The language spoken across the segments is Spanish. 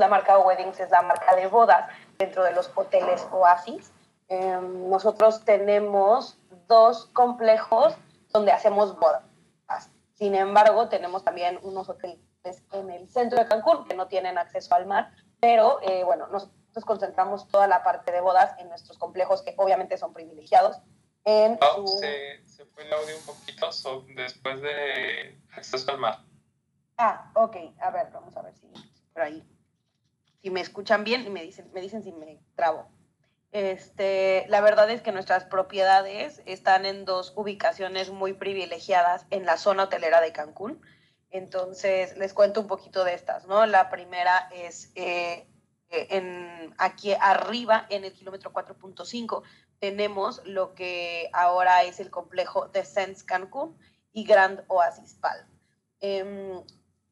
La marca Weddings es la marca de bodas dentro de los hoteles Oasis. Em, nosotros tenemos dos complejos donde hacemos bodas. Sin embargo, tenemos también unos hoteles en el centro de Cancún que no tienen acceso al mar, pero eh, bueno, nosotros concentramos toda la parte de bodas en nuestros complejos que obviamente son privilegiados. En oh, se, se, fue el audio un poquito después de acceso al mar. Ah, ok. A ver, vamos a ver si por ahí. Si me escuchan bien y me dicen, me dicen si me trabo. Este, la verdad es que nuestras propiedades están en dos ubicaciones muy privilegiadas en la zona hotelera de Cancún. Entonces, les cuento un poquito de estas, ¿no? La primera es eh, en, aquí arriba, en el kilómetro 4.5, tenemos lo que ahora es el complejo de Sense Cancún y Grand Oasis Palm. Em,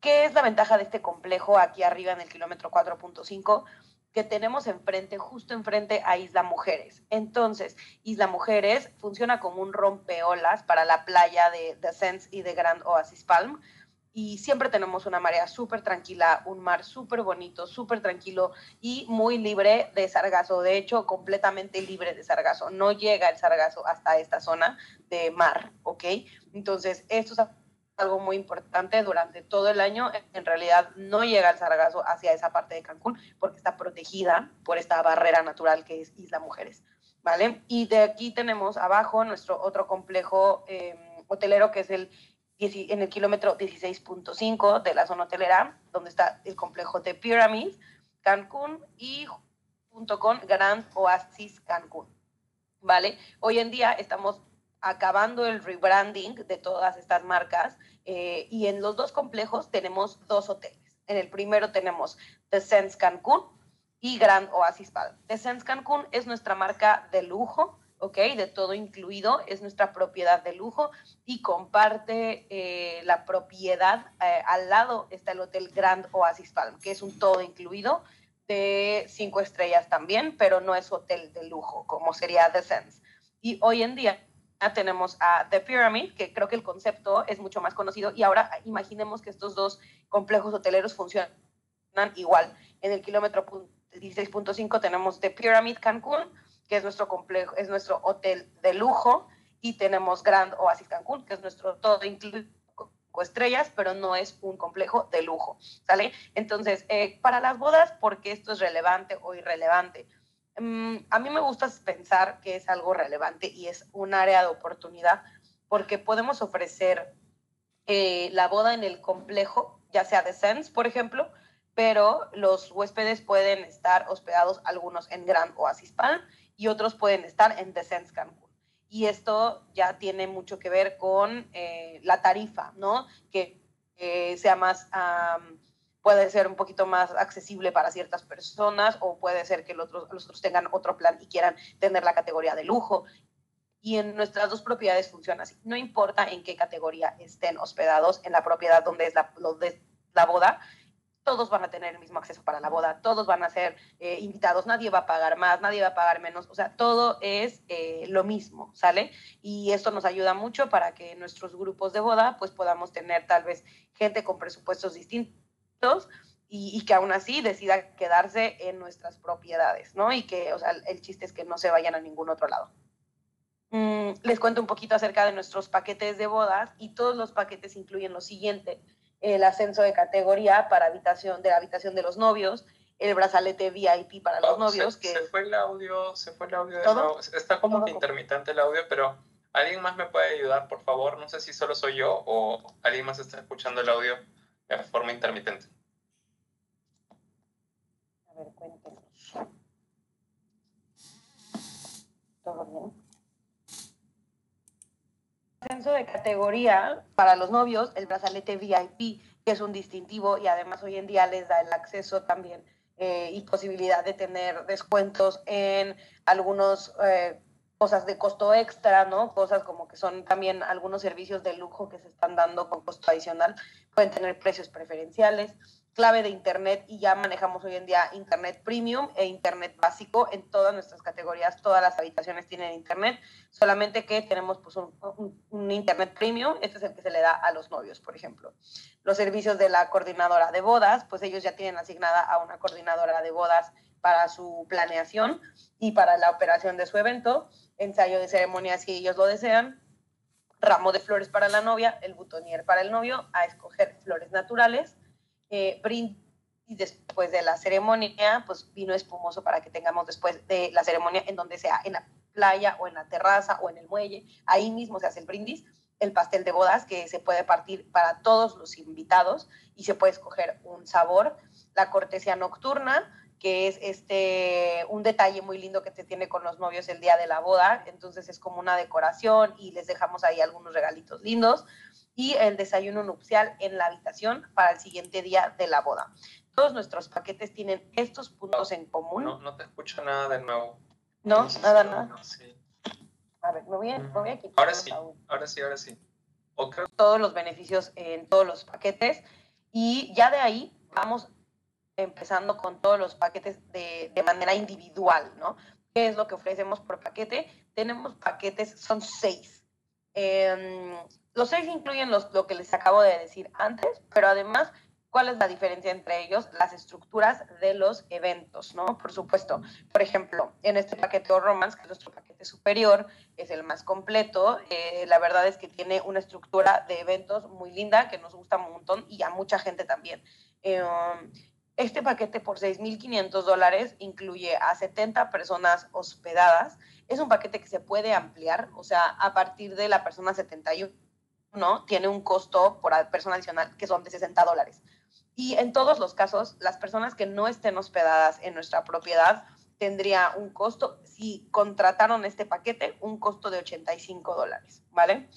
¿Qué es la ventaja de este complejo aquí arriba en el kilómetro 4.5? que tenemos enfrente, justo enfrente a Isla Mujeres. Entonces, Isla Mujeres funciona como un rompeolas para la playa de, Sense y de Grand Oasis Palm. Y siempre tenemos una marea súper tranquila, un mar súper bonito, súper tranquilo y muy libre de sargazo. De hecho, completamente libre de sargazo. No llega el sargazo hasta esta zona de mar, ¿ok? Entonces, esto es algo muy importante durante todo el año. En realidad no llega el sargazo hacia esa parte de Cancún porque está protegida por esta barrera natural que es Isla Mujeres. ¿Vale? Y de aquí tenemos abajo nuestro otro complejo em, hotelero que es el en el kilómetro 16.5 de la zona hotelera, donde está el complejo de Pyramid, Cancún y junto con Grand Oasis Cancún. ¿Vale? Hoy en día estamos acabando el rebranding de todas estas marcas eh, y en los dos complejos tenemos dos hoteles. En el primero tenemos The Sense Cancún y Grand Oasis Palm. The Sense Cancún es nuestra marca de lujo, ¿ok? De todo incluido, es nuestra propiedad de lujo y comparte eh, la propiedad, eh, al lado está el hotel Grand Oasis Palm, que es un todo incluido de cinco estrellas también, pero no es hotel de lujo como sería The Sense. Y hoy en día tenemos a The Pyramid, que creo que el concepto es mucho más conocido, y ahora imaginemos que estos dos complejos hoteleros funcionan igual. En el kilómetro 16.5 tenemos The Pyramid Cancún, que es nuestro complejo, es nuestro hotel de lujo, y tenemos Grand Oasis Cancún, que es nuestro todo incluido estrellas, pero no es un complejo de lujo, ¿sale? Entonces, eh, para las bodas, ¿por qué esto es relevante o irrelevante? Mm, a mí me gusta pensar que es algo relevante y es un área de oportunidad porque podemos ofrecer eh, la boda en el complejo, ya sea de Sense, por ejemplo, pero los huéspedes pueden estar hospedados algunos en Grand Oasis Palm y otros pueden estar en The Sense Cancún. Y esto ya tiene mucho que ver con eh, la tarifa, ¿no? Que sea más puede ser un poquito más accesible para ciertas personas o puede ser que los otros, los otros tengan otro plan y quieran tener la categoría de lujo. Y en nuestras dos propiedades funciona así. No importa en qué categoría estén hospedados en la propiedad donde es la, de la boda, todos van a tener el mismo acceso para la boda, todos van a ser eh, invitados, nadie va a pagar más, nadie va a pagar menos, o sea, todo es eh, lo mismo, ¿sale? Y esto nos ayuda mucho para que nuestros grupos de boda pues podamos tener tal vez gente con presupuestos distintos y, que aún así decida quedarse en nuestras propiedades, ¿no? Y que, o sea, el chiste es que no se vayan a ningún otro lado. Mm, les cuento un poquito acerca de nuestros paquetes de bodas y todos los paquetes incluyen lo siguiente, el ascenso de categoría para habitación, de la habitación de los novios, el brazalete VIP para los oh, novios. Se, que... se fue el audio, se fue el audio de nuevo. Está como intermitente el audio, pero ¿alguien más me puede ayudar, por favor? No sé si solo soy yo o alguien más está escuchando el audio de forma intermitente. A ver, cuéntenos. ¿Todo bien? Ascenso de categoría para los novios, el brazalete VIP, que es un distintivo y además hoy en día les da el acceso también eh, y posibilidad de tener descuentos en algunos eh, cosas de costo extra, ¿no? Cosas como que son también algunos servicios de lujo que se están dando con costo adicional, pueden tener precios preferenciales. clave de Internet y ya manejamos hoy en día Internet Premium e Internet básico en todas nuestras categorías, todas las habitaciones tienen Internet, solamente que tenemos pues, un, Internet Premium, este es el que se le da a los novios, por ejemplo. Los servicios de la coordinadora de bodas, pues ellos ya tienen asignada a una coordinadora de bodas para su planeación y para la operación de su evento, ensayo de ceremonia si ellos lo desean, ramo de flores para la novia, el butonier para el novio, a escoger flores naturales, eh, y después de la ceremonia, pues vino espumoso para que tengamos después de la ceremonia en donde sea, en la playa o en la terraza o en el muelle, ahí mismo se hace el brindis, el pastel de bodas que se puede partir para todos los invitados y se puede escoger un sabor, la cortesía nocturna, que es este un detalle muy lindo que te tiene con los novios el día de la boda, entonces es como una decoración y les dejamos ahí algunos regalitos lindos y el desayuno nupcial en la habitación para el siguiente día de la boda. Todos nuestros paquetes tienen estos puntos en común. No, no te escucho nada de nuevo. No, nada, nada. Sí. A ver, me voy a, me voy a quitar. Ahora sí, ahora sí, ahora sí. Todos los beneficios en todos los paquetes y ya de ahí vamos empezando con todos los paquetes de, de manera individual, ¿no? ¿Qué es lo que ofrecemos por paquete? Tenemos paquetes, son seis. Eh, los seis incluyen lo que les acabo de decir antes, pero además, ¿cuál es la diferencia entre ellos? Las estructuras de los eventos, ¿no? Por supuesto. Por ejemplo, en este paquete o Romance, que es nuestro paquete superior, es el más completo. Eh, la verdad es que tiene una estructura de eventos muy linda, que nos gusta un montón y a mucha gente también. Eh, este paquete por 6.500 dólares incluye a 70 personas hospedadas. Es un paquete que se puede ampliar, o sea, a partir de la persona 71 ¿no? Tiene un costo por persona adicional que son de 60 dólares. Y en todos los casos, las personas que no estén hospedadas en nuestra propiedad tendría un costo, si contrataron este paquete, un costo de 85 dólares, ¿vale?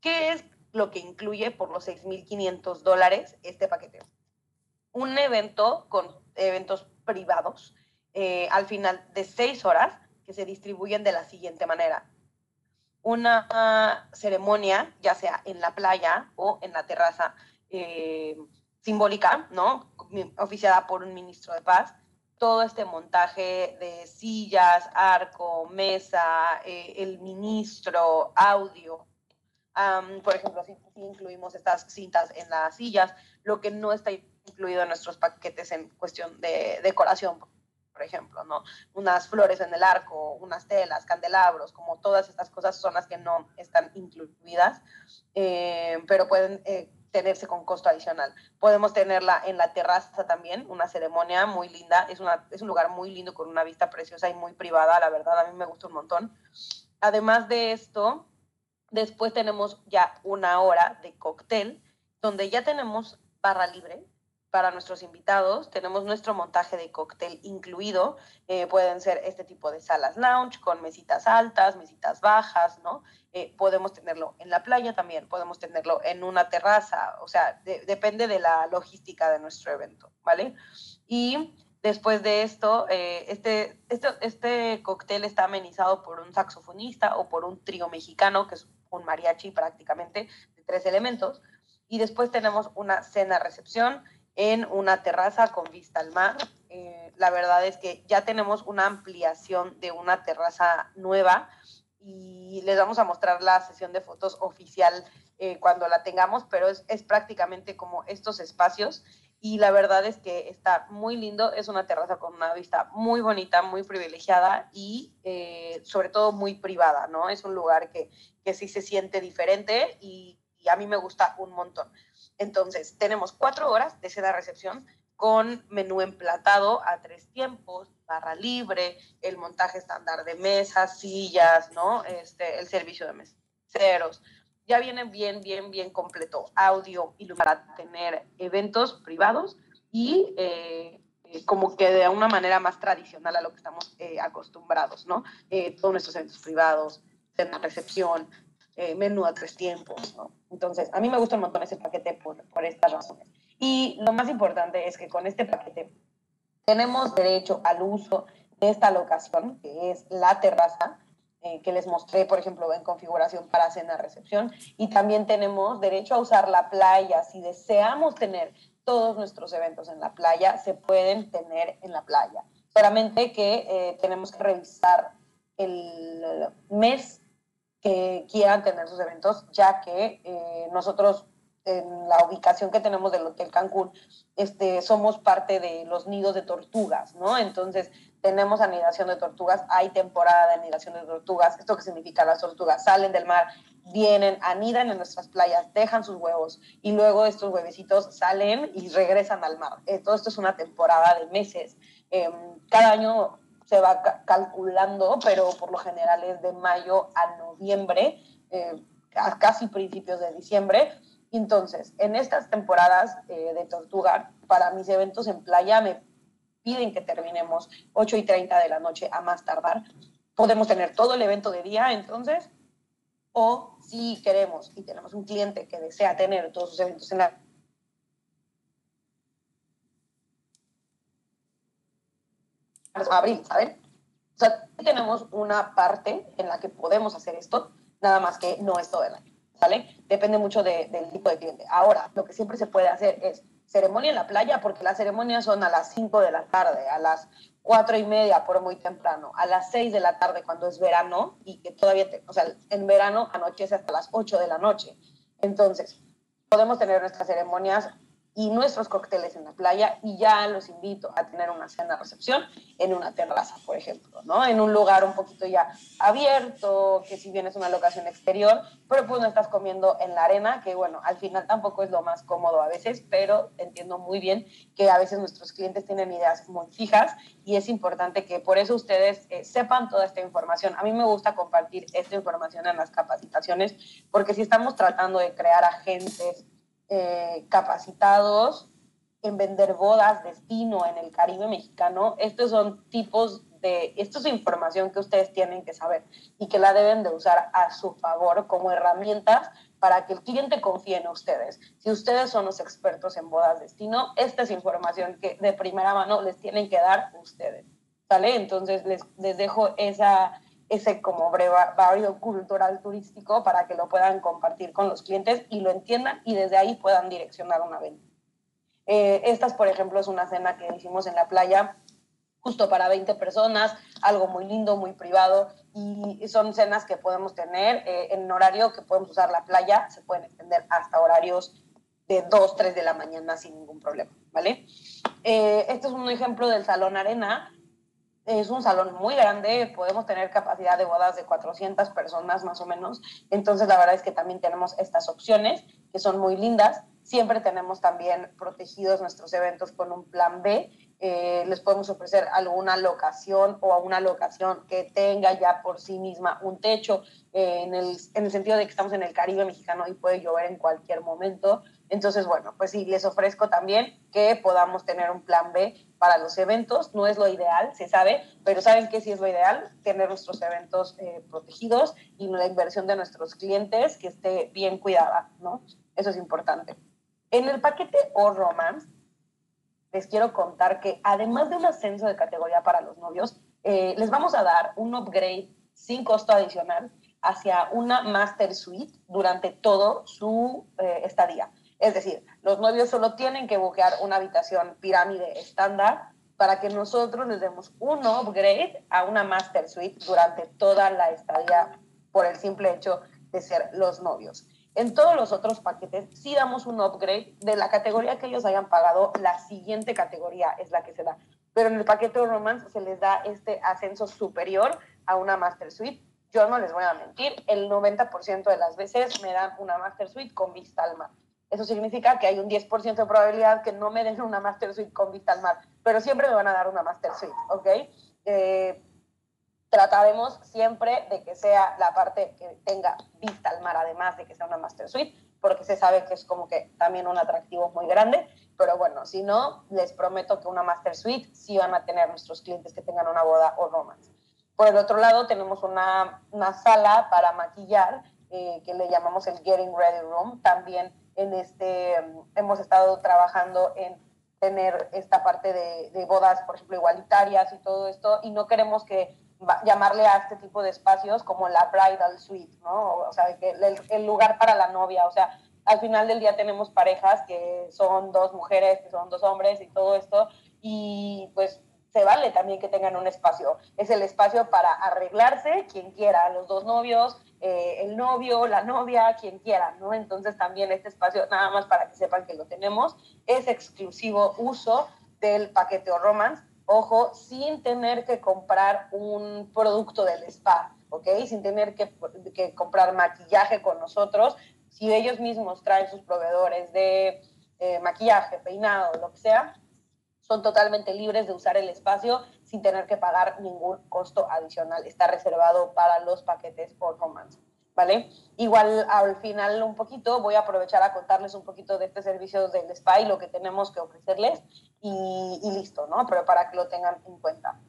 ¿Qué es lo que incluye por los 6.500 dólares este paquete? Un evento con eventos privados eh, al final de seis horas que se distribuyen de la siguiente manera una ceremonia, ya sea en la playa o en la terraza eh, simbólica, ¿no? Oficiada por un ministro de paz. Todo este montaje de sillas, arco, mesa, eh, el ministro, audio. por ejemplo, si, incluimos estas cintas en las sillas, lo que no está incluido en nuestros paquetes en cuestión de decoración, por ejemplo, ¿no? Unas flores en el arco, unas telas, candelabros, como todas estas cosas son las que no están incluidas, eh, pero pueden eh, tenerse con costo adicional. Podemos tenerla en la terraza también, una ceremonia muy linda, es, una, es un lugar muy lindo con una vista preciosa y muy privada, la verdad, a mí me gusta un montón. Además de esto, después tenemos ya una hora de cóctel, donde ya tenemos barra libre, para nuestros invitados. Tenemos nuestro montaje de cóctel incluido. Eh, pueden ser este tipo de salas lounge con mesitas altas, mesitas bajas, ¿no? Eh, podemos tenerlo en la playa también, podemos tenerlo en una terraza, o sea, depende de la logística de nuestro evento, ¿vale? Y después de esto, eh, este, este, este cóctel está amenizado por un saxofonista o por un trío mexicano, que es un mariachi prácticamente, de tres elementos. Y después tenemos una cena recepción en una terraza con vista al mar. Eh, la verdad es que ya tenemos una ampliación de una terraza nueva y les vamos a mostrar la sesión de fotos oficial eh, cuando la tengamos, pero es, es, prácticamente como estos espacios y la verdad es que está muy lindo, es una terraza con una vista muy bonita, muy privilegiada y eh, sobre todo muy privada, ¿no? Es un lugar que, que sí se siente diferente y, y a mí me gusta un montón. Entonces, tenemos cuatro horas de seda recepción con menú emplatado a tres tiempos, barra libre, el montaje estándar de mesas, sillas, ¿no? Este, el servicio de meseros. Ya viene bien, bien, bien completo. Audio y para tener eventos privados y eh, eh, como que de una manera más tradicional a lo que estamos eh, acostumbrados, ¿no? todos nuestros eventos privados, cena recepción, eh, menú a tres tiempos, ¿no? Entonces, a mí me gusta un montón ese paquete por, por estas razones. Y lo más importante es que con este paquete tenemos derecho al uso de esta locación, que es la terraza, eh, que les mostré, por ejemplo, en configuración para cena recepción, y también tenemos derecho a usar la playa si deseamos tener todos nuestros eventos en la playa se pueden tener en la playa. Solamente que eh, tenemos que revisar el mes que quieran tener sus eventos, ya que eh, nosotros en la ubicación que tenemos del Hotel Cancún, este, somos parte de los nidos de tortugas, ¿no? Entonces, tenemos anidación de tortugas, hay temporada de anidación de tortugas. ¿Esto qué significa? Las tortugas salen del mar, vienen, anidan en nuestras playas, dejan sus huevos y luego estos huevecitos salen y regresan al mar. Eh, todo esto es una temporada de meses. Em, cada año se va calculando, pero por lo general es de mayo a noviembre, eh, a casi principios de diciembre. Entonces, en estas temporadas eh, de tortuga, para mis eventos en playa me piden que terminemos 8 y 30 de la noche a más tardar. Podemos tener todo el evento de día, entonces, o si queremos y tenemos un cliente que desea tener todos sus eventos en la abril, ¿saben? Tenemos una parte en la que podemos hacer esto, nada más que no es todo el año, ¿sale? Depende mucho del tipo de cliente. Ahora, lo que siempre se puede hacer es ceremonia en la playa, porque las ceremonias son a las 5 de la tarde, a las 4 y media por muy temprano, a las 6 de la tarde cuando es verano y que todavía, o sea, en verano anochece hasta las 8 de la noche. Entonces, podemos tener nuestras ceremonias y nuestros cócteles en la playa y ya los invito a tener una cena recepción en una terraza, por ejemplo, ¿no? En un lugar un poquito ya abierto, que si bien es una locación exterior, pero pues no estás comiendo en la arena, que bueno, al final tampoco es lo más cómodo a veces, pero entiendo muy bien que a veces nuestros clientes tienen ideas muy fijas y es importante que por eso ustedes eh, sepan toda esta información. A mí me gusta compartir esta información en las capacitaciones porque si estamos tratando de crear agentes eh, capacitados en vender bodas, destino en el Caribe mexicano. Estos son tipos de, esto es información que ustedes tienen que saber y que la deben de usar a su favor como herramientas para que el cliente confíe en ustedes. Si ustedes son los expertos en bodas destino, esta es información que de primera mano les tienen que dar ustedes. ¿Sale? Entonces les, les dejo esa, ese como barrio cultural turístico para que lo puedan compartir con los clientes y lo entiendan y desde ahí puedan direccionar una venta. Eh, estas, por ejemplo, es una cena que hicimos en la playa justo para 20 personas, algo muy lindo, muy privado, y son cenas que podemos tener eh, en horario que podemos usar la playa, se pueden extender hasta horarios de 2, 3 de la mañana sin ningún problema, ¿vale? Eh, este es un ejemplo del Salón Arena, es un salón muy grande, podemos tener capacidad de bodas de 400 personas más o menos. Entonces, la verdad es que también tenemos estas opciones que son muy lindas. Siempre tenemos también protegidos nuestros eventos con un plan B. Eh, les podemos ofrecer alguna locación o una locación que tenga ya por sí misma un techo, eh, en, el, en el sentido de que estamos en el Caribe mexicano y puede llover en cualquier momento. Entonces, bueno, pues sí, les ofrezco también que podamos tener un plan B para los eventos. No es lo ideal, se sabe, pero ¿saben qué sí es lo ideal? Tener nuestros eventos eh, protegidos y la inversión de nuestros clientes que esté bien cuidada, ¿no? Eso es importante. En el paquete O Romance, les quiero contar que además de un ascenso de categoría para los novios, eh, les vamos a dar un upgrade sin costo adicional hacia una Master Suite durante todo su eh, estadía. Es decir, los novios solo tienen que buscar una habitación pirámide estándar para que nosotros les demos un upgrade a una master suite durante toda la estadía por el simple hecho de ser los novios. En todos los otros paquetes sí damos un upgrade de la categoría que ellos hayan pagado, la siguiente categoría es la que se da. Pero en el paquete romance se les da este ascenso superior a una master suite. Yo no les voy a mentir, el 90% de las veces me dan una master suite con vista al mar. Eso significa que hay un 10% de probabilidad que no me den una Master Suite con vista al mar, pero siempre me van a dar una Master Suite, ¿ok? Eh, trataremos siempre de que sea la parte que tenga vista al mar, además de que sea una Master Suite, porque se sabe que es como que también un atractivo muy grande, pero bueno, si no, les prometo que una Master Suite sí van a tener nuestros clientes que tengan una boda o romance. Por el otro lado, tenemos una, una sala para maquillar, eh, que le llamamos el Getting Ready Room, también en este, hemos estado trabajando en tener esta parte de, bodas, por ejemplo, igualitarias y todo esto, y no queremos que llamarle a este tipo de espacios como la bridal suite, ¿no? O sea, que el, lugar para la novia, o sea, al final del día tenemos parejas que son dos mujeres, que son dos hombres y todo esto, y pues se vale también que tengan un espacio. Es el espacio para arreglarse, quien quiera, los dos novios, eh, el novio, la novia, quien quiera, ¿no? Entonces también este espacio, nada más para que sepan que lo tenemos, es exclusivo uso del paquete o romance, ojo, sin tener que comprar un producto del spa, ¿ok? Sin tener que, que comprar maquillaje con nosotros, si ellos mismos traen sus proveedores de eh, maquillaje, peinado, lo que sea, son totalmente libres de usar el espacio sin tener que pagar ningún costo adicional. Está reservado para los paquetes por romance. ¿Vale? Igual al final un poquito voy a aprovechar a contarles un poquito de este servicio del spa y lo que tenemos que ofrecerles y, listo, ¿no? Pero para que lo tengan en cuenta.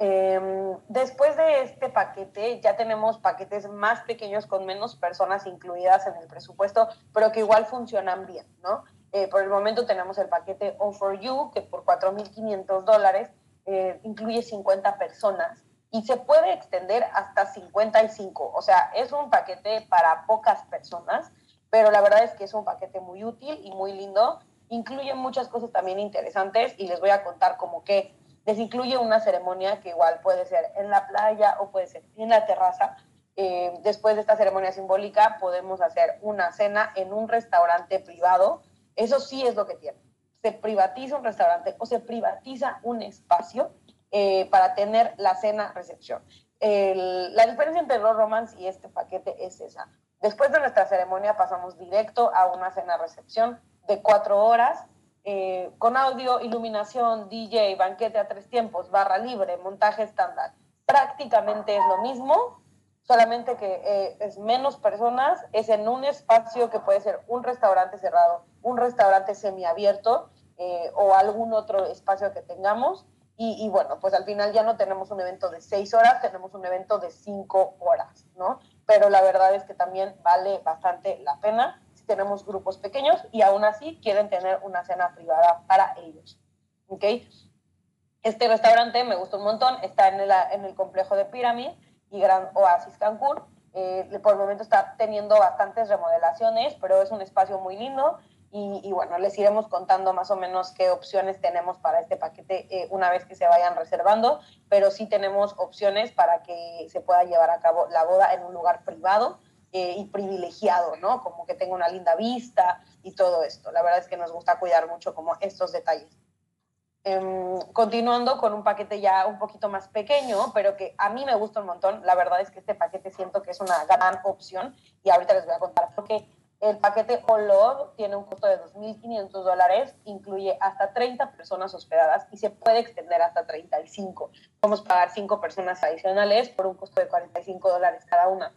Em, después de este paquete ya tenemos paquetes más pequeños con menos personas incluidas en el presupuesto, pero que igual funcionan bien, ¿no? Eh, por el momento tenemos el paquete All for You, que por 4.500 dólares eh, incluye 50 personas y se puede extender hasta 55. O sea, es un paquete para pocas personas, pero la verdad es que es un paquete muy útil y muy lindo. Incluye muchas cosas también interesantes y les voy a contar como que les incluye una ceremonia que igual puede ser en la playa o puede ser en la terraza. Eh, después de esta ceremonia simbólica podemos hacer una cena en un restaurante privado eso sí es lo que tiene. Se privatiza un restaurante o se privatiza un espacio eh, para tener la cena-recepción. La diferencia entre los romance y este paquete es esa. Después de nuestra ceremonia pasamos directo a una cena-recepción de cuatro horas eh, con audio, iluminación, DJ, banquete a tres tiempos, barra libre, montaje estándar. Prácticamente es lo mismo, solamente que eh, es menos personas, es en un espacio que puede ser un restaurante cerrado un restaurante semiabierto eh, o algún otro espacio que tengamos. Y, bueno, pues al final ya no tenemos un evento de seis horas, tenemos un evento de cinco horas, ¿no? Pero la verdad es que también vale bastante la pena si tenemos grupos pequeños y aún así quieren tener una cena privada para ellos, ¿ok? Este restaurante me gustó un montón, está en el, en el complejo de Pyramid y Gran Oasis Cancún. Eh, por el momento está teniendo bastantes remodelaciones, pero es un espacio muy lindo y, bueno, les iremos contando más o menos qué opciones tenemos para este paquete eh, una vez que se vayan reservando, pero sí tenemos opciones para que se pueda llevar a cabo la boda en un lugar privado eh, y privilegiado, ¿no? Como que tenga una linda vista y todo esto. La verdad es que nos gusta cuidar mucho como estos detalles. Em, continuando con un paquete ya un poquito más pequeño, pero que a mí me gusta un montón. La verdad es que este paquete siento que es una gran opción y ahorita les voy a contar por qué. El paquete All tiene un costo de 2.500 dólares, incluye hasta 30 personas hospedadas y se puede extender hasta 35. Podemos pagar 5 personas adicionales por un costo de 45 dólares cada una.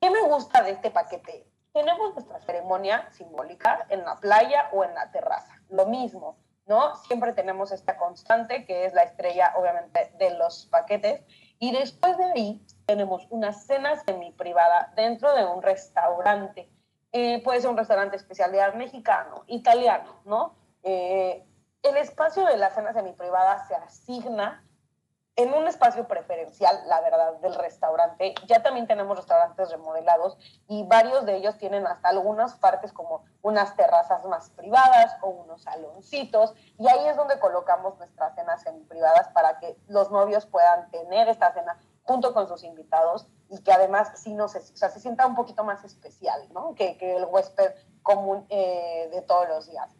¿Qué me gusta de este paquete? Tenemos nuestra ceremonia simbólica en la playa o en la terraza. Lo mismo, ¿no? Siempre tenemos esta constante que es la estrella, obviamente, de los paquetes. Y después de ahí tenemos una cena semi privada dentro de un restaurante eh, puede ser un restaurante especialidad mexicano, italiano, ¿no? Eh, el espacio de la cena semiprivada se asigna en un espacio preferencial, la verdad, del restaurante. Ya también tenemos restaurantes remodelados y varios de ellos tienen hasta algunas partes como unas terrazas más privadas o unos saloncitos y ahí es donde colocamos nuestras cenas semiprivadas para que los novios puedan tener esta cena junto con sus invitados y que además sí no se, o sea, se sienta un poquito más especial, ¿no? Que, que el huésped común eh, de todos los días.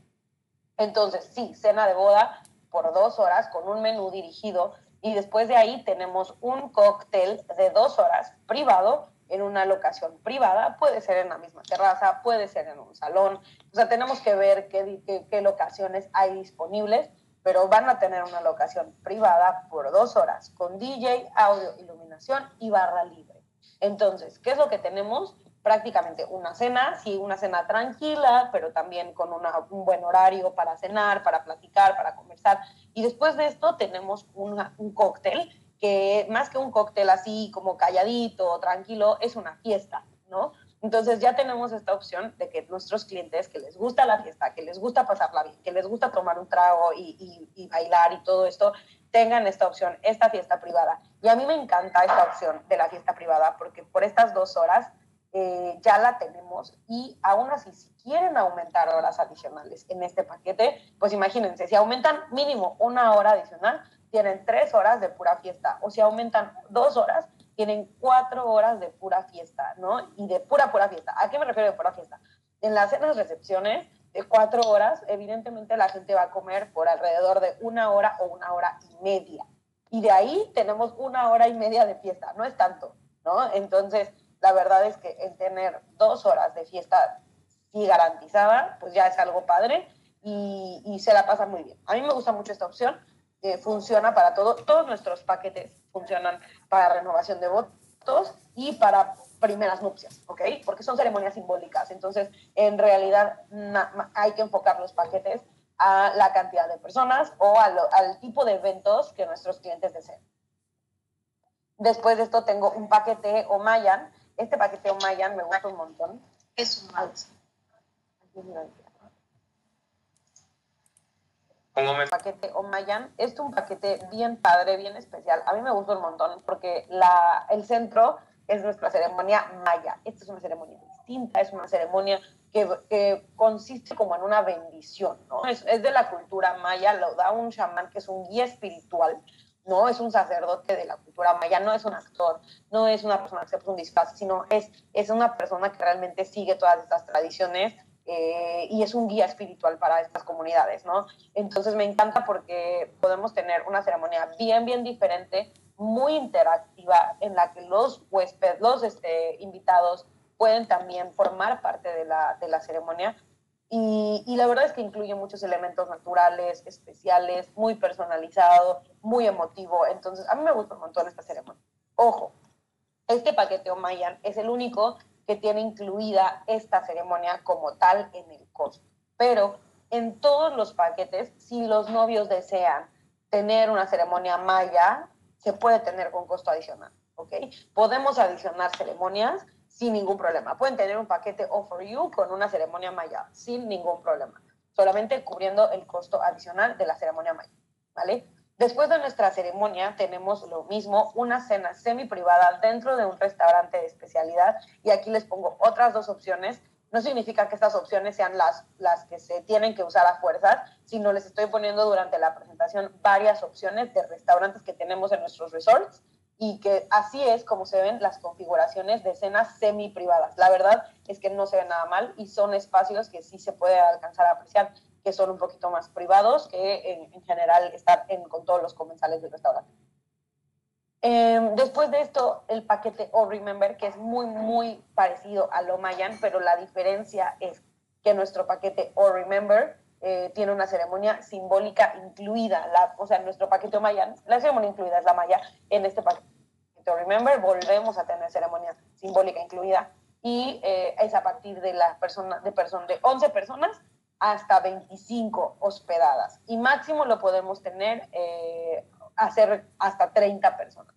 Entonces, sí, cena de boda por dos horas con un menú dirigido y después de ahí tenemos un cóctel de dos horas privado en una locación privada, puede ser en la misma terraza, puede ser en un salón, o sea, tenemos que ver qué, qué, qué locaciones hay disponibles pero van a tener una locación privada por dos horas con DJ, audio, iluminación y barra libre. Entonces, ¿qué es lo que tenemos? Prácticamente una cena, sí, una cena tranquila, pero también con un buen horario para cenar, para platicar, para conversar. Y después de esto tenemos un cóctel, que más que un cóctel así como calladito, tranquilo, es una fiesta, ¿no? Entonces ya tenemos esta opción de que nuestros clientes que les gusta la fiesta, que les gusta pasarla bien, que les gusta tomar un trago y, y, bailar y todo esto, tengan esta opción, esta fiesta privada. Y a mí me encanta esta opción de la fiesta privada porque por estas dos horas eh, ya la tenemos y aún así, si quieren aumentar horas adicionales en este paquete, pues imagínense, si aumentan mínimo una hora adicional, tienen tres horas de pura fiesta, o si aumentan dos horas, tienen cuatro horas de pura fiesta, ¿no? Y de pura, pura fiesta. ¿A qué me refiero de pura fiesta? En las cenas recepciones de cuatro horas, evidentemente la gente va a comer por alrededor de una hora o una hora y media. Y de ahí tenemos una hora y media de fiesta, no es tanto, ¿no? Entonces, la verdad es que el tener dos horas de fiesta y garantizada, pues ya es algo padre y, y se la pasa muy bien. A mí me gusta mucho esta opción, eh, funciona para todo, todos nuestros paquetes funcionan para renovación de votos y para primeras nupcias, ¿ok? Porque son ceremonias simbólicas, entonces en realidad hay que enfocar los paquetes a la cantidad de personas o al tipo de eventos que nuestros clientes deseen. Después de esto tengo un paquete Omayan, este paquete Omayan me gusta un montón. Es un mouse. El paquete Omayan es un paquete bien padre, bien especial. A mí me gusta un montón porque la, el centro es nuestra ceremonia maya. Esta es una ceremonia distinta, es una ceremonia que, que consiste como en una bendición, ¿no? Es, es, de la cultura maya, lo da un chamán que es un guía espiritual no es un sacerdote de la cultura maya, no es un actor, no es una persona que se puso un disfraz, sino es, es una persona que realmente sigue todas estas tradiciones eh, y es un guía espiritual para estas comunidades, ¿no? Entonces me encanta porque podemos tener una ceremonia bien, bien diferente, muy interactiva, en la que los huéspedes, los este, invitados pueden también formar parte de la, de la ceremonia y, la verdad es que incluye muchos elementos naturales, especiales, muy personalizado, muy emotivo. Entonces, a mí me gusta un montón esta ceremonia. Ojo, este paquete Omayan es el único que tiene incluida esta ceremonia como tal en el costo. Pero en todos los paquetes, si los novios desean tener una ceremonia maya, se puede tener con costo adicional. ¿ok? Podemos adicionar ceremonias sin ningún problema. Pueden tener un paquete Offer You con una ceremonia maya sin ningún problema, solamente cubriendo el costo adicional de la ceremonia maya, ¿vale? Después de nuestra ceremonia tenemos lo mismo, una cena semi privada dentro de un restaurante de especialidad y aquí les pongo otras dos opciones. No significa que estas opciones sean las, las que se tienen que usar a fuerzas, sino les estoy poniendo durante la presentación varias opciones de restaurantes que tenemos en nuestros resorts y que así es como se ven las configuraciones de escenas semi privadas. La verdad es que no se ve nada mal y son espacios que sí se puede alcanzar a apreciar, que son un poquito más privados que en, general estar en, con todos los comensales del restaurante. Em, después de esto, el paquete All Remember, que es muy, muy parecido a lo Mayan, pero la diferencia es que nuestro paquete All Remember eh, tiene una ceremonia simbólica incluida. La, o sea, nuestro paquete Mayan, la ceremonia incluida es la Maya en este paquete Remember, volvemos a tener ceremonia simbólica incluida y eh, es a partir de la persona, de, persona, de 11 personas hasta 25 hospedadas y máximo lo podemos tener, eh, hacer hasta 30 personas.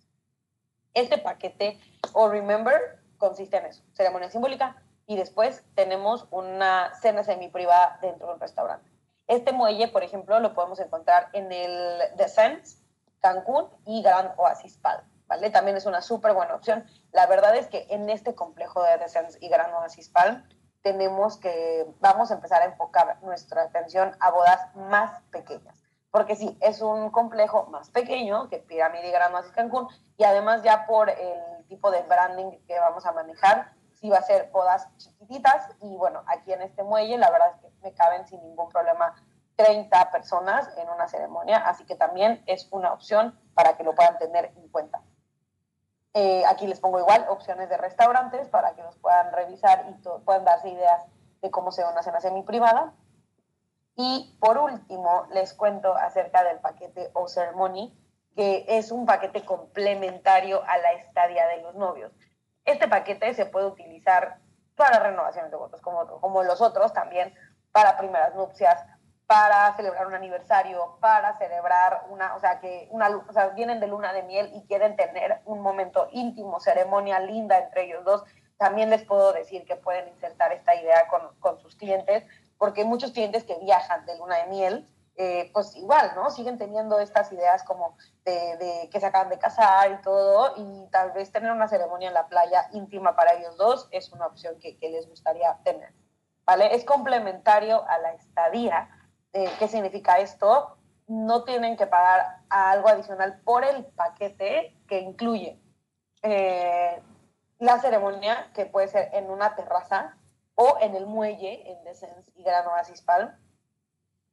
Este paquete o Remember consiste en eso, ceremonia simbólica y después tenemos una cena semi privada dentro de un restaurante. Este muelle, por ejemplo, lo podemos encontrar en el Descent, Cancún y Gran Oasis Palm. ¿vale? También es una súper buena opción. La verdad es que en este complejo de Descents y Gran Oasis Palm tenemos que, vamos a empezar a enfocar nuestra atención a bodas más pequeñas. Porque sí, es un complejo más pequeño que Pirámide y Gran Oasis Cancún y además ya por el tipo de branding que vamos a manejar, sí va a ser bodas chiquititas y bueno, aquí en este muelle la verdad es que me caben sin ningún problema 30 personas en una ceremonia, así que también es una opción para que lo puedan tener en cuenta. Eh, aquí les pongo igual opciones de restaurantes para que los puedan revisar y puedan darse ideas de cómo se ve una cena semi privada. Y por último, les cuento acerca del paquete o ceremony, que es un paquete complementario a la estadía de los novios. Este paquete se puede utilizar para renovaciones de votos, como, los otros también, para primeras nupcias, para celebrar un aniversario, para celebrar una, o sea, que una, o sea, vienen de luna de miel y quieren tener un momento íntimo, ceremonia linda entre ellos dos, también les puedo decir que pueden insertar esta idea con, con sus clientes, porque hay muchos clientes que viajan de luna de miel eh, pues igual, ¿no? Siguen teniendo estas ideas como de, que se acaban de casar y todo, y tal vez tener una ceremonia en la playa íntima para ellos dos es una opción que, les gustaría tener, ¿vale? Es complementario a la estadía. ¿Qué significa esto? No tienen que pagar algo adicional por el paquete que incluye eh, la ceremonia, que puede ser en una terraza o en el muelle, en Descens y Gran Oasis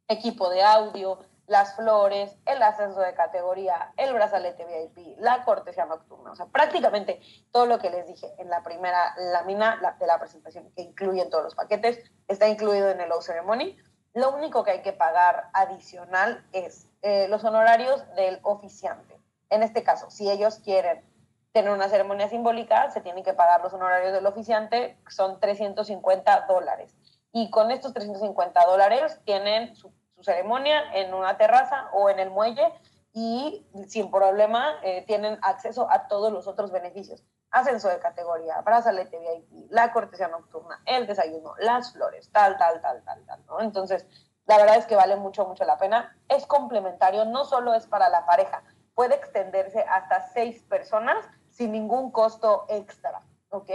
equipo de audio, las flores, el ascenso de categoría, el brazalete VIP, la cortesía nocturna, o sea, prácticamente todo lo que les dije en la primera lámina de la presentación, que incluyen todos los paquetes, está incluido en el Low Ceremony. Lo único que hay que pagar adicional es eh, los honorarios del oficiante. En este caso, si ellos quieren tener una ceremonia simbólica, se tienen que pagar los honorarios del oficiante, son 350 dólares. Y con estos 350 dólares tienen su, ceremonia en una terraza o en el muelle y sin problema eh, tienen acceso a todos los otros beneficios. Ascenso de categoría, brazalete VIP, la cortesía nocturna, el desayuno, las flores, tal, tal, tal, tal, tal, ¿no? Entonces, la verdad es que vale mucho, mucho la pena. Es complementario, no solo es para la pareja, puede extenderse hasta seis personas sin ningún costo extra, ¿ok?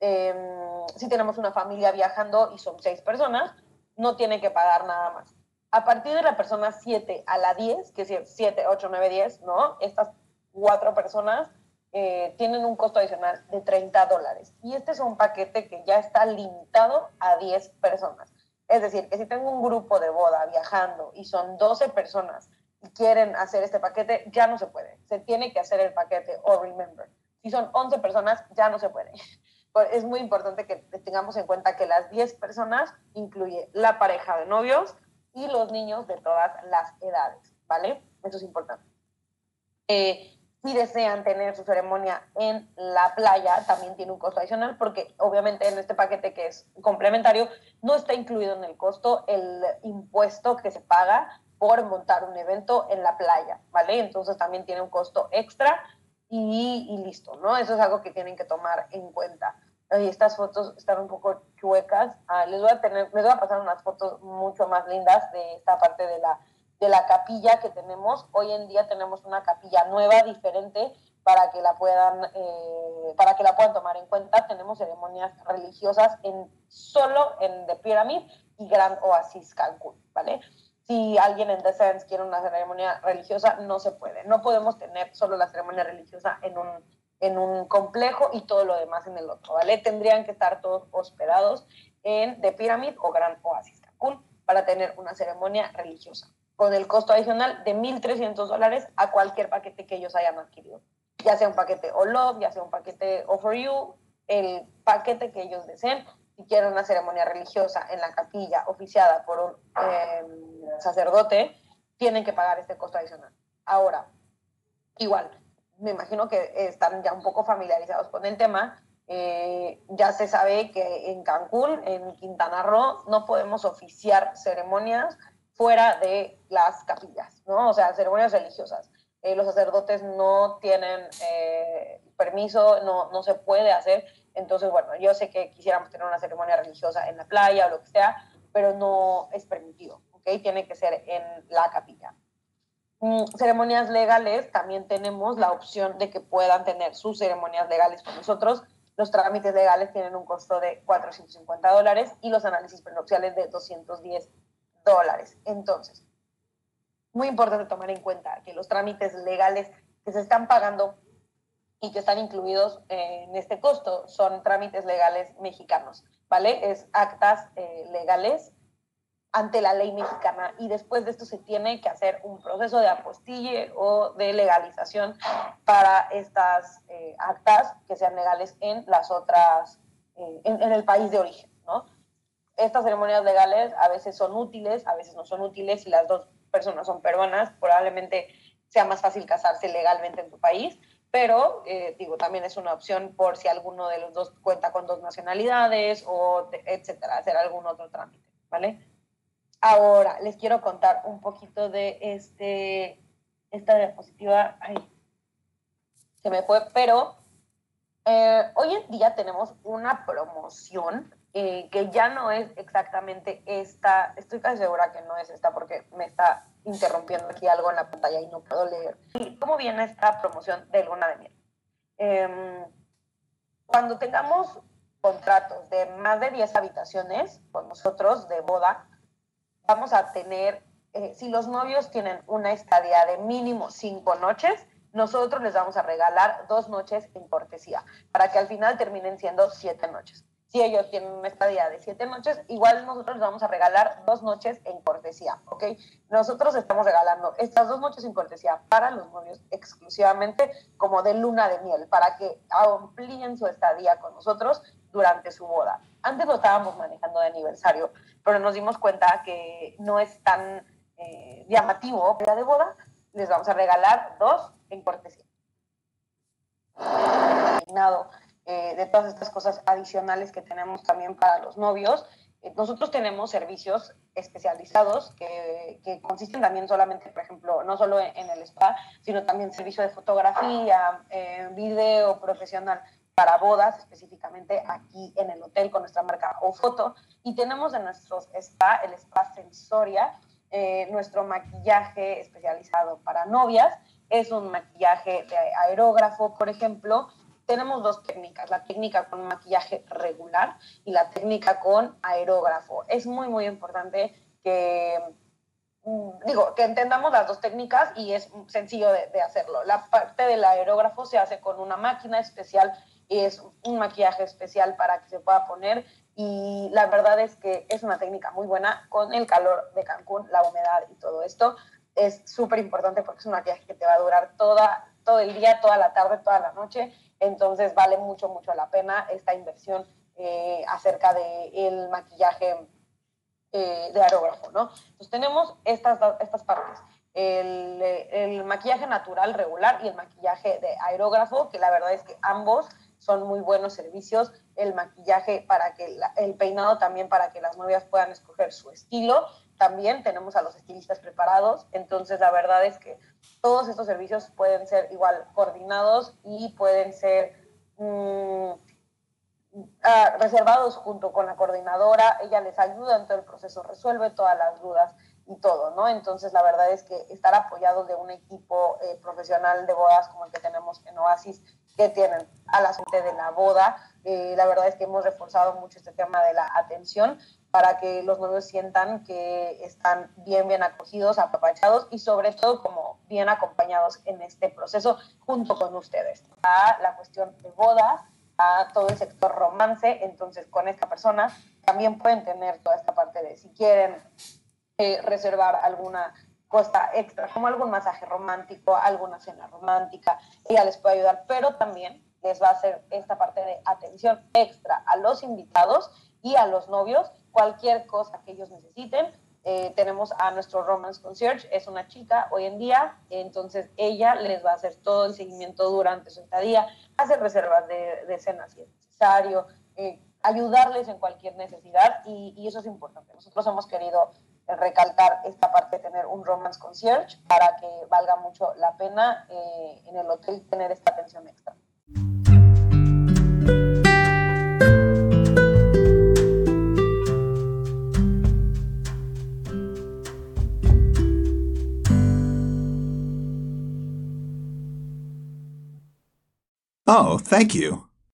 Em, si tenemos una familia viajando y son seis personas, no tiene que pagar nada más. A partir de la persona 7 a la 10, que es 7, 8, 9, 10, ¿no? Estas cuatro personas eh, tienen un costo adicional de 30 dólares. Y este es un paquete que ya está limitado a 10 personas. Es decir, que si tengo un grupo de boda viajando y son 12 personas y quieren hacer este paquete, ya no se puede. Se tiene que hacer el paquete o remember. Si son 11 personas, ya no se puede es muy importante que tengamos en cuenta que las 10 personas incluye la pareja de novios y los niños de todas las edades, ¿vale? Eso es importante. Eh, si desean tener su ceremonia en la playa, también tiene un costo adicional porque obviamente en este paquete que es complementario no está incluido en el costo el impuesto que se paga por montar un evento en la playa, ¿vale? Entonces también tiene un costo extra y, y listo, ¿no? Eso es algo que tienen que tomar en cuenta estas fotos están un poco chuecas. Ah, les, voy a tener, les voy a pasar unas fotos mucho más lindas de esta parte de la, de la capilla que tenemos. Hoy en día tenemos una capilla nueva, diferente, para que la puedan, eh, para que la puedan tomar en cuenta. Tenemos ceremonias religiosas en, solo en The Pyramid y Grand Oasis Cancún, ¿vale? Si alguien en The quiere una ceremonia religiosa, no se puede. No podemos tener solo la ceremonia religiosa en un en un complejo y todo lo demás en el otro, ¿vale? Tendrían que estar todos hospedados en The Pyramid o Gran Oasis Cancún para tener una ceremonia religiosa, con el costo adicional de 1.300 dólares a cualquier paquete que ellos hayan adquirido, ya sea un paquete o Love, ya sea un paquete o For You, el paquete que ellos deseen. Si quieren una ceremonia religiosa en la capilla oficiada por un em, sacerdote, tienen que pagar este costo adicional. Ahora, igual, me imagino que están ya un poco familiarizados con el tema. Eh, ya se sabe que en Cancún, en Quintana Roo, no podemos oficiar ceremonias fuera de las capillas, ¿no? O sea, ceremonias religiosas. Eh, los sacerdotes no tienen eh, permiso, no, no se puede hacer. Entonces, bueno, yo sé que quisiéramos tener una ceremonia religiosa en la playa o lo que sea, pero no es permitido, ¿ok? Tiene que ser en la capilla. Mm, ceremonias legales, también tenemos la opción de que puedan tener sus ceremonias legales con nosotros. Los trámites legales tienen un costo de 450 dólares y los análisis prenupciales de 210 dólares. Entonces, muy importante tomar en cuenta que los trámites legales que se están pagando y que están incluidos en este costo son trámites legales mexicanos, ¿vale? Es actas eh, legales ante la ley mexicana y después de esto se tiene que hacer un proceso de apostille o de legalización para estas eh, actas que sean legales en las otras, eh, en, el país de origen, ¿no? Estas ceremonias legales a veces son útiles, a veces no son útiles, si las dos personas son peruanas, probablemente sea más fácil casarse legalmente en tu país, pero eh, digo, también es una opción por si alguno de los dos cuenta con dos nacionalidades o etcétera, hacer algún otro trámite, ¿vale? Ahora, les quiero contar un poquito de este, esta diapositiva. Ay, se me fue, pero eh, hoy en día tenemos una promoción eh, que ya no es exactamente esta, estoy casi segura que no es esta porque me está interrumpiendo aquí algo en la pantalla y no puedo leer. ¿Cómo viene esta promoción de luna de miel? Em, cuando tengamos contratos de más de 10 habitaciones con nosotros de boda, vamos a tener, eh, si los novios tienen una estadía de mínimo 5 noches, nosotros les vamos a regalar dos noches en cortesía, para que al final terminen siendo siete noches. Si ellos tienen una estadía de siete noches, igual nosotros les vamos a regalar dos noches en cortesía, ¿ok? Nosotros estamos regalando estas dos noches en cortesía para los novios exclusivamente como de luna de miel, para que amplíen su estadía con nosotros durante su boda. Antes lo estábamos manejando de aniversario, pero nos dimos cuenta que no es tan eh, llamativo la de boda. Les vamos a regalar dos en cortesía. Eh, de todas estas cosas adicionales que tenemos también para los novios. Eh, nosotros tenemos servicios especializados que, que, consisten también solamente, por ejemplo, no solo en, el spa, sino también servicio de fotografía, eh, video profesional para bodas, específicamente aquí en el hotel con nuestra marca o foto. Y tenemos en nuestros spa, el spa Sensoria, nuestro maquillaje especializado para novias es un maquillaje de aerógrafo, por ejemplo. Tenemos dos técnicas, la técnica con maquillaje regular y la técnica con aerógrafo. Es muy, muy importante que, mm, digo, que entendamos las dos técnicas y es sencillo de, de hacerlo. La parte del aerógrafo se hace con una máquina especial y es un maquillaje especial para que se pueda poner y la verdad es que es una técnica muy buena con el calor de Cancún, la humedad y todo esto es súper importante porque es un maquillaje que te va a durar toda, todo el día, toda la tarde, toda la noche. Entonces vale mucho, mucho la pena esta inversión eh, acerca del el maquillaje eh, de aerógrafo, ¿no? Entonces tenemos estas, estas partes. El, el, maquillaje natural regular y el maquillaje de aerógrafo, que la verdad es que ambos son muy buenos servicios. El maquillaje para que, el peinado también para que las novias puedan escoger su estilo también tenemos a los estilistas preparados, entonces la verdad es que todos estos servicios pueden ser igual coordinados y pueden ser mm, ah, reservados junto con la coordinadora, ella les ayuda en todo el proceso, resuelve todas las dudas y todo, ¿no? Entonces la verdad es que estar apoyados de un equipo eh, profesional de bodas como el que tenemos en Oasis, que tienen a la gente de la boda, eh, la verdad es que hemos reforzado mucho este tema de la atención para que los novios sientan que están bien, bien acogidos, apapachados y sobre todo como bien acompañados en este proceso junto con ustedes. A la cuestión de bodas, a todo el sector romance, entonces con esta persona también pueden tener toda esta parte de si quieren eh, reservar alguna costa extra, como algún masaje romántico, alguna cena romántica, ella les puede ayudar, pero también les va a hacer esta parte de atención extra a los invitados y a los novios cualquier cosa que ellos necesiten. Eh, tenemos a nuestro Romance Concierge, es una chica hoy en día, entonces ella les va a hacer todo el seguimiento durante su estadía, hacer reservas de, de cenas si es necesario, eh, ayudarles en cualquier necesidad y, y, eso es importante. Nosotros hemos querido recalcar esta parte de tener un Romance Concierge para que valga mucho la pena eh, en el hotel tener esta atención extra. Oh, thank you.